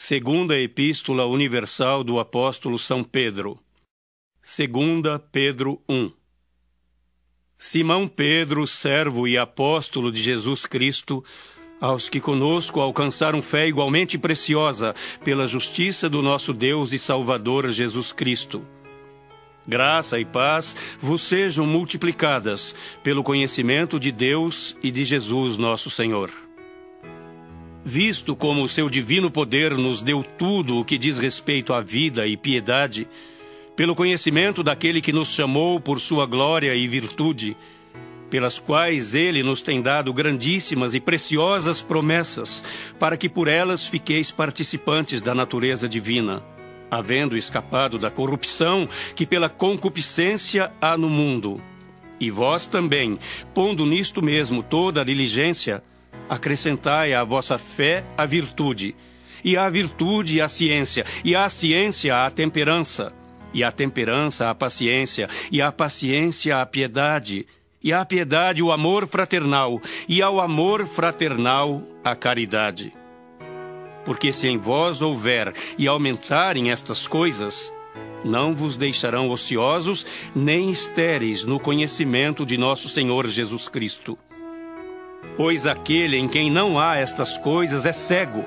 Segunda Epístola Universal do Apóstolo São Pedro. Segunda Pedro 1. Simão Pedro, servo e apóstolo de Jesus Cristo, aos que conosco alcançaram fé igualmente preciosa pela justiça do nosso Deus e Salvador Jesus Cristo. Graça e paz vos sejam multiplicadas pelo conhecimento de Deus e de Jesus nosso Senhor visto como o seu divino poder nos deu tudo o que diz respeito à vida e piedade, pelo conhecimento daquele que nos chamou por sua glória e virtude, pelas quais ele nos tem dado grandíssimas e preciosas promessas, para que por elas fiqueis participantes da natureza divina, havendo escapado da corrupção que pela concupiscência há no mundo. E vós também, pondo nisto mesmo toda a diligência, acrescentai à vossa fé a virtude, e à virtude a ciência, e à ciência a temperança, e à temperança a paciência, e à paciência a piedade, e à piedade o amor fraternal, e ao amor fraternal a caridade. Porque se em vós houver e aumentarem estas coisas, não vos deixarão ociosos nem estéreis no conhecimento de nosso Senhor Jesus Cristo. Pois aquele em quem não há estas coisas é cego,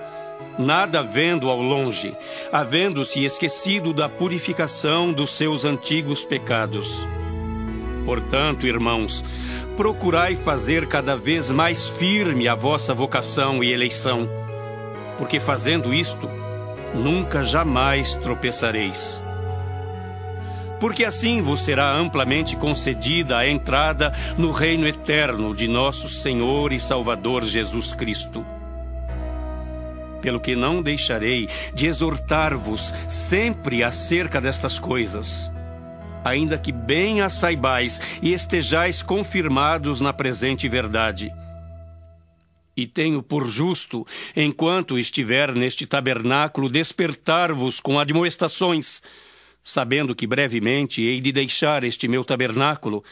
nada vendo ao longe, havendo-se esquecido da purificação dos seus antigos pecados. Portanto, irmãos, procurai fazer cada vez mais firme a vossa vocação e eleição, porque fazendo isto, nunca jamais tropeçareis porque assim vos será amplamente concedida a entrada no reino eterno de nosso Senhor e Salvador Jesus Cristo. Pelo que não deixarei de exortar-vos sempre acerca destas coisas, ainda que bem as saibais e estejais confirmados na presente verdade. E tenho por justo, enquanto estiver neste tabernáculo, despertar-vos com admoestações, sabendo que brevemente hei de deixar este meu tabernáculo,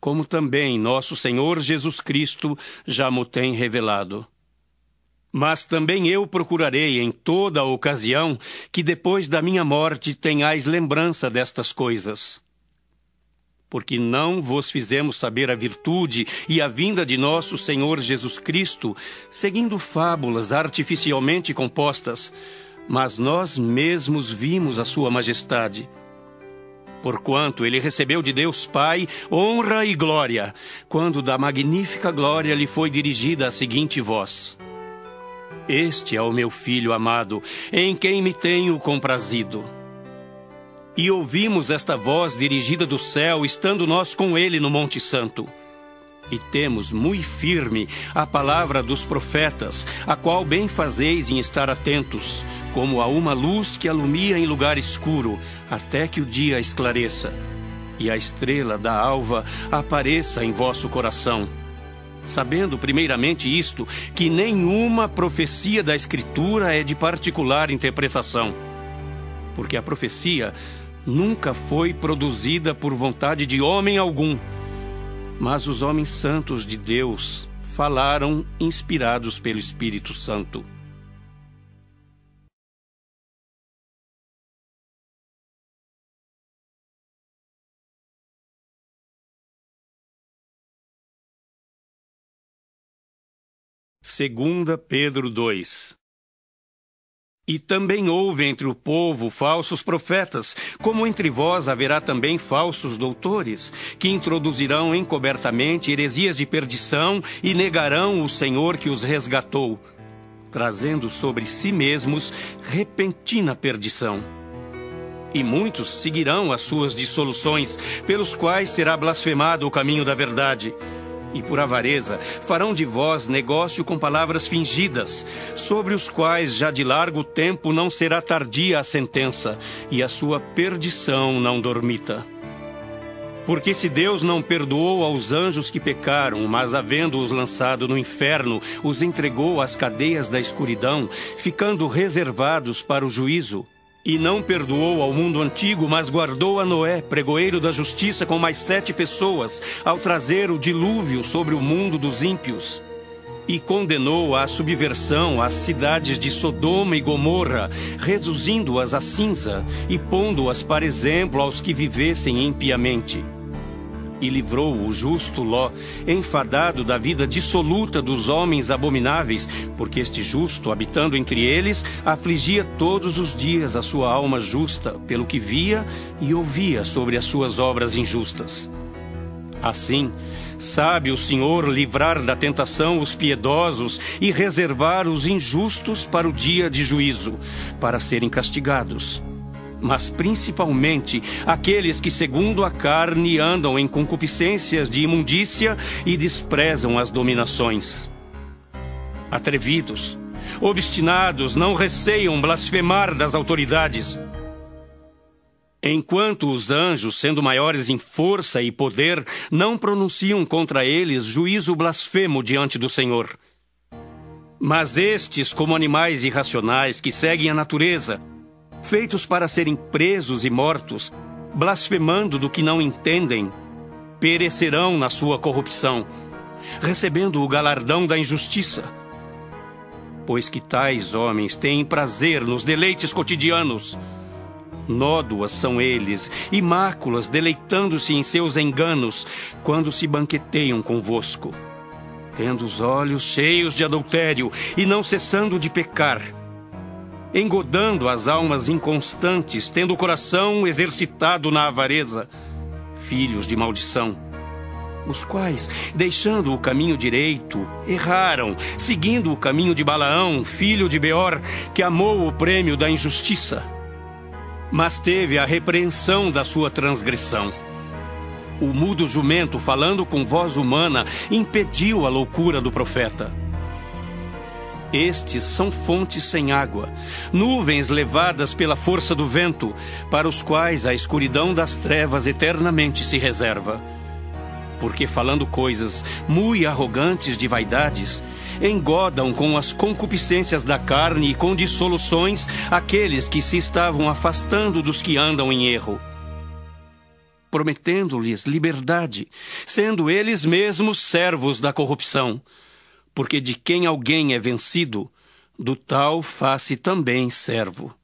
como também nosso Senhor Jesus Cristo já mo tem revelado. Mas também eu procurarei em toda ocasião que depois da minha morte tenhais lembrança destas coisas. Porque não vos fizemos saber a virtude e a vinda de nosso Senhor Jesus Cristo, seguindo fábulas artificialmente compostas, mas nós mesmos vimos a Sua Majestade. Porquanto ele recebeu de Deus Pai honra e glória, quando da magnífica glória lhe foi dirigida a seguinte voz: Este é o meu filho amado, em quem me tenho comprazido. E ouvimos esta voz dirigida do céu, estando nós com ele no Monte Santo. E temos muito firme a palavra dos profetas, a qual bem fazeis em estar atentos, como a uma luz que alumia em lugar escuro, até que o dia esclareça, e a estrela da alva apareça em vosso coração. Sabendo primeiramente isto, que nenhuma profecia da Escritura é de particular interpretação, porque a profecia nunca foi produzida por vontade de homem algum, mas os homens santos de Deus falaram inspirados pelo Espírito Santo. Segunda Pedro 2 E também houve entre o povo falsos profetas, como entre vós haverá também falsos doutores, que introduzirão encobertamente heresias de perdição e negarão o Senhor que os resgatou, trazendo sobre si mesmos repentina perdição. E muitos seguirão as suas dissoluções, pelos quais será blasfemado o caminho da verdade e por avareza farão de vós negócio com palavras fingidas, sobre os quais já de largo tempo não será tardia a sentença, e a sua perdição não dormita. Porque se Deus não perdoou aos anjos que pecaram, mas havendo-os lançado no inferno, os entregou às cadeias da escuridão, ficando reservados para o juízo, e não perdoou ao mundo antigo, mas guardou a Noé, pregoeiro da justiça, com mais sete pessoas, ao trazer o dilúvio sobre o mundo dos ímpios. e condenou à subversão as cidades de Sodoma e Gomorra, reduzindo-as a cinza e pondo-as para exemplo aos que vivessem impiamente. E livrou o justo Ló, enfadado da vida dissoluta dos homens abomináveis, porque este justo, habitando entre eles, afligia todos os dias a sua alma justa, pelo que via e ouvia sobre as suas obras injustas. Assim, Sabe o Senhor livrar da tentação os piedosos e reservar os injustos para o dia de juízo, para serem castigados. Mas principalmente aqueles que, segundo a carne, andam em concupiscências de imundícia e desprezam as dominações. Atrevidos, obstinados, não receiam blasfemar das autoridades Enquanto os anjos, sendo maiores em força e poder, não pronunciam contra eles juízo blasfemo diante do Senhor. Mas estes, como animais irracionais que seguem a natureza, feitos para serem presos e mortos, blasfemando do que não entendem, perecerão na sua corrupção, recebendo o galardão da injustiça. Pois que tais homens têm prazer nos deleites cotidianos, Nódoas são eles, e máculas deleitando-se em seus enganos, quando se banqueteiam convosco. Tendo os olhos cheios de adultério e não cessando de pecar, engodando as almas inconstantes, tendo o coração exercitado na avareza, filhos de maldição, os quais, deixando o caminho direito, erraram, seguindo o caminho de Balaão, filho de Beor, que amou o prêmio da injustiça mas teve a repreensão da sua transgressão. O mudo jumento, falando com voz humana, impediu a loucura do profeta. Estes são fontes sem água, nuvens levadas pela força do vento, para os quais a escuridão das trevas eternamente se reserva. Porque falando coisas muito arrogantes de vaidades, engodam com as concupiscências da carne e com dissoluções aqueles que se estavam afastando dos que andam em erro, prometendo-lhes liberdade, sendo eles mesmos servos da corrupção, porque de quem alguém é vencido, do tal faz-se também servo.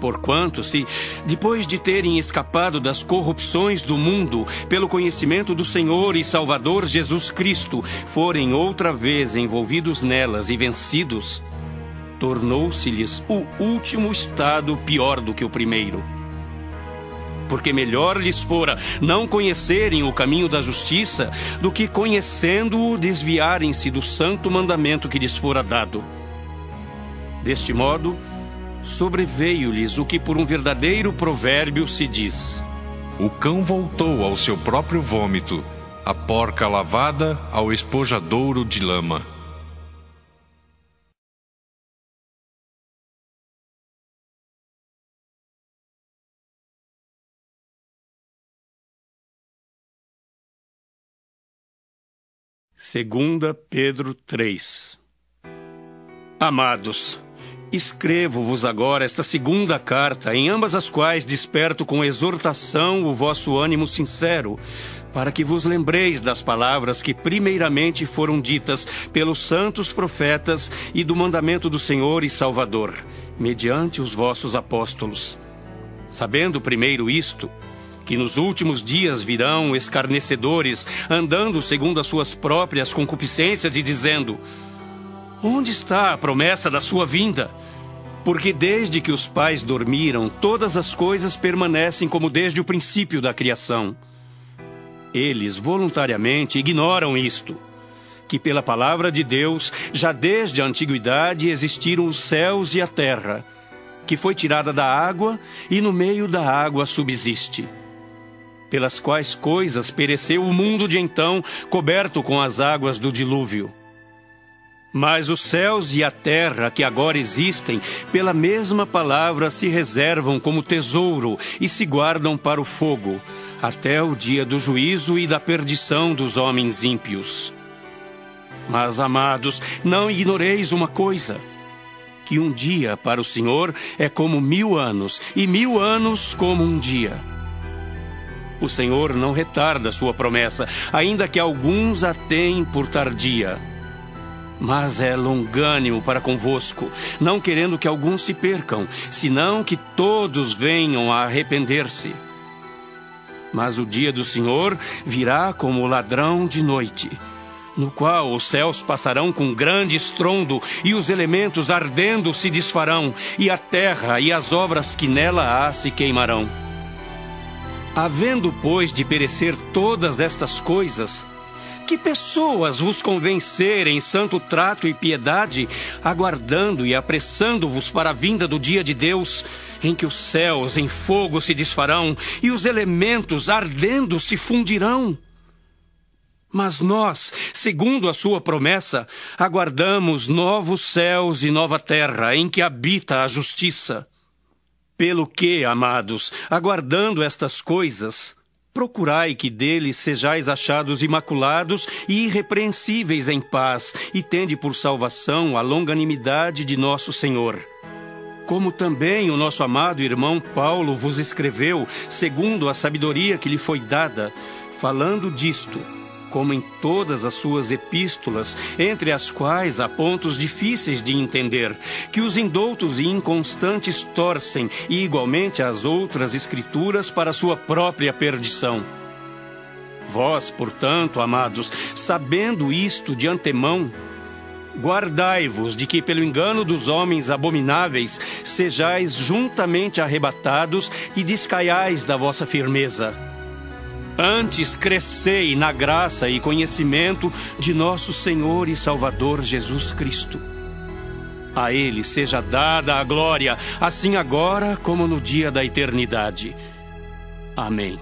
Porquanto, se, depois de terem escapado das corrupções do mundo, pelo conhecimento do Senhor e Salvador Jesus Cristo, forem outra vez envolvidos nelas e vencidos, tornou-se-lhes o último estado pior do que o primeiro. Porque melhor lhes fora não conhecerem o caminho da justiça do que conhecendo-o desviarem-se do santo mandamento que lhes fora dado. Deste modo, sobreveio-lhes o que por um verdadeiro provérbio se diz: O cão voltou ao seu próprio vômito, a porca lavada ao espojadouro de lama. Segunda Pedro 3 Amados, Escrevo-vos agora esta segunda carta, em ambas as quais desperto com exortação o vosso ânimo sincero, para que vos lembreis das palavras que primeiramente foram ditas pelos santos profetas e do mandamento do Senhor e Salvador, mediante os vossos apóstolos. Sabendo primeiro isto, que nos últimos dias virão escarnecedores, andando segundo as suas próprias concupiscências e dizendo: Onde está a promessa da sua vinda? Porque desde que os pais dormiram, todas as coisas permanecem como desde o princípio da criação. Eles voluntariamente ignoram isto, que pela palavra de Deus, já desde a antiguidade existiram os céus e a terra, que foi tirada da água e no meio da água subsiste. Pelas quais coisas pereceu o mundo de então, coberto com as águas do dilúvio mas os céus e a terra que agora existem, pela mesma palavra se reservam como tesouro e se guardam para o fogo, até o dia do juízo e da perdição dos homens ímpios. Mas, amados, não ignoreis uma coisa: que um dia para o Senhor é como mil anos, e mil anos como um dia. O Senhor não retarda sua promessa, ainda que alguns a tenham por tardia mas é longânimo para convosco, não querendo que alguns se percam, senão que todos venham a arrepender-se. Mas o dia do Senhor virá como ladrão de noite, no qual os céus passarão com grande estrondo, e os elementos ardendo se desfarão, e a terra e as obras que nela há se queimarão. Havendo, pois, de perecer todas estas coisas, que pessoas vos convencerem santo trato e piedade, aguardando e apressando-vos para a vinda do dia de Deus, em que os céus em fogo se desfarão e os elementos ardendo se fundirão? Mas nós, segundo a sua promessa, aguardamos novos céus e nova terra em que habita a justiça. Pelo que, amados, aguardando estas coisas, Procurai que deles sejais achados imaculados e irrepreensíveis em paz, e tende por salvação a longanimidade de nosso Senhor. Como também o nosso amado irmão Paulo vos escreveu, segundo a sabedoria que lhe foi dada, falando disto como em todas as suas epístolas, entre as quais há pontos difíceis de entender, que os indoutos e inconstantes torcem, e igualmente as outras escrituras para sua própria perdição. Vós, portanto, amados, sabendo isto de antemão, Guardai-vos de que, pelo engano dos homens abomináveis, sejais juntamente arrebatados e descaiais da vossa firmeza. Antes crescei na graça e conhecimento de nosso Senhor e Salvador Jesus Cristo. A Ele seja dada a glória, assim agora como no dia da eternidade. Amém.